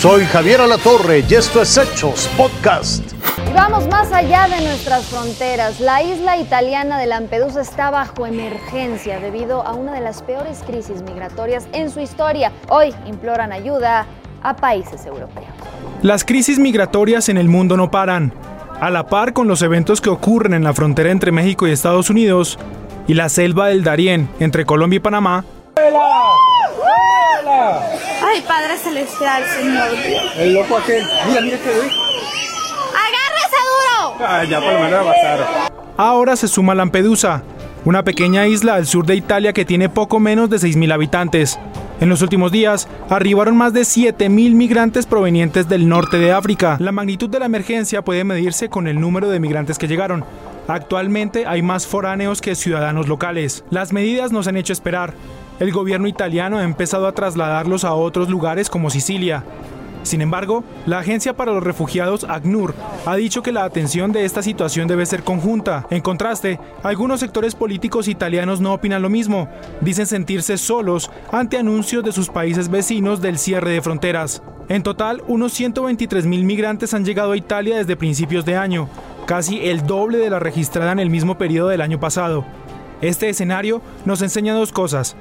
Soy Javier Alatorre y esto es Hechos Podcast. Y vamos más allá de nuestras fronteras. La isla italiana de Lampedusa está bajo emergencia debido a una de las peores crisis migratorias en su historia. Hoy imploran ayuda a países europeos. Las crisis migratorias en el mundo no paran. A la par con los eventos que ocurren en la frontera entre México y Estados Unidos y la selva del Darién entre Colombia y Panamá, Ay, Padre Celestial, Señor. El loco aquel. Mira, mira este güey. ¡Agárrese duro! Ah, ya por lo menos va a pasar. ahora se suma Lampedusa, una pequeña isla al sur de Italia que tiene poco menos de 6.000 habitantes. En los últimos días arribaron más de 7.000 migrantes provenientes del norte de África. La magnitud de la emergencia puede medirse con el número de migrantes que llegaron. Actualmente hay más foráneos que ciudadanos locales. Las medidas nos han hecho esperar. El gobierno italiano ha empezado a trasladarlos a otros lugares como Sicilia. Sin embargo, la Agencia para los Refugiados, ACNUR, ha dicho que la atención de esta situación debe ser conjunta. En contraste, algunos sectores políticos italianos no opinan lo mismo. Dicen sentirse solos ante anuncios de sus países vecinos del cierre de fronteras. En total, unos 123 mil migrantes han llegado a Italia desde principios de año, casi el doble de la registrada en el mismo periodo del año pasado. Este escenario nos enseña dos cosas.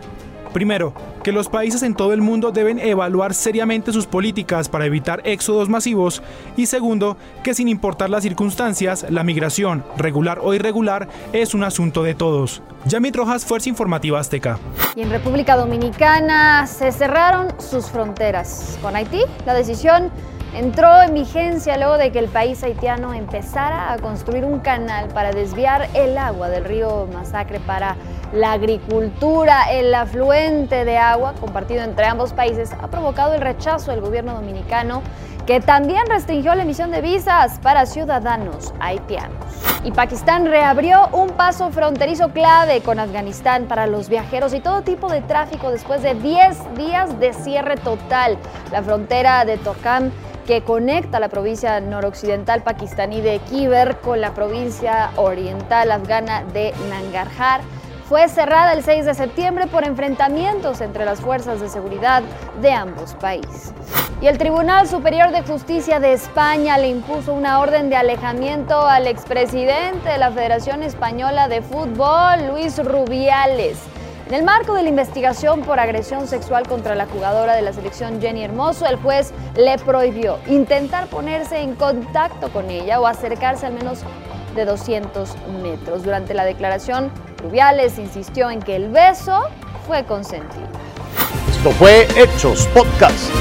Primero, que los países en todo el mundo deben evaluar seriamente sus políticas para evitar éxodos masivos. Y segundo, que sin importar las circunstancias, la migración, regular o irregular, es un asunto de todos. Yamit Rojas, Fuerza Informativa Azteca. Y en República Dominicana se cerraron sus fronteras. Con Haití, la decisión entró en vigencia luego de que el país haitiano empezara a construir un canal para desviar el agua del río Masacre para la agricultura, el afluente de agua compartido entre ambos países ha provocado el rechazo del gobierno dominicano que también restringió la emisión de visas para ciudadanos haitianos. Y Pakistán reabrió un paso fronterizo clave con Afganistán para los viajeros y todo tipo de tráfico después de 10 días de cierre total. La frontera de Torkham que conecta la provincia noroccidental pakistaní de Khyber con la provincia oriental afgana de Nangarhar fue cerrada el 6 de septiembre por enfrentamientos entre las fuerzas de seguridad de ambos países. Y el Tribunal Superior de Justicia de España le impuso una orden de alejamiento al expresidente de la Federación Española de Fútbol, Luis Rubiales. En el marco de la investigación por agresión sexual contra la jugadora de la selección Jenny Hermoso, el juez le prohibió intentar ponerse en contacto con ella o acercarse al menos de 200 metros. Durante la declaración, Rubiales insistió en que el beso fue consentido. Esto fue Hechos Podcast.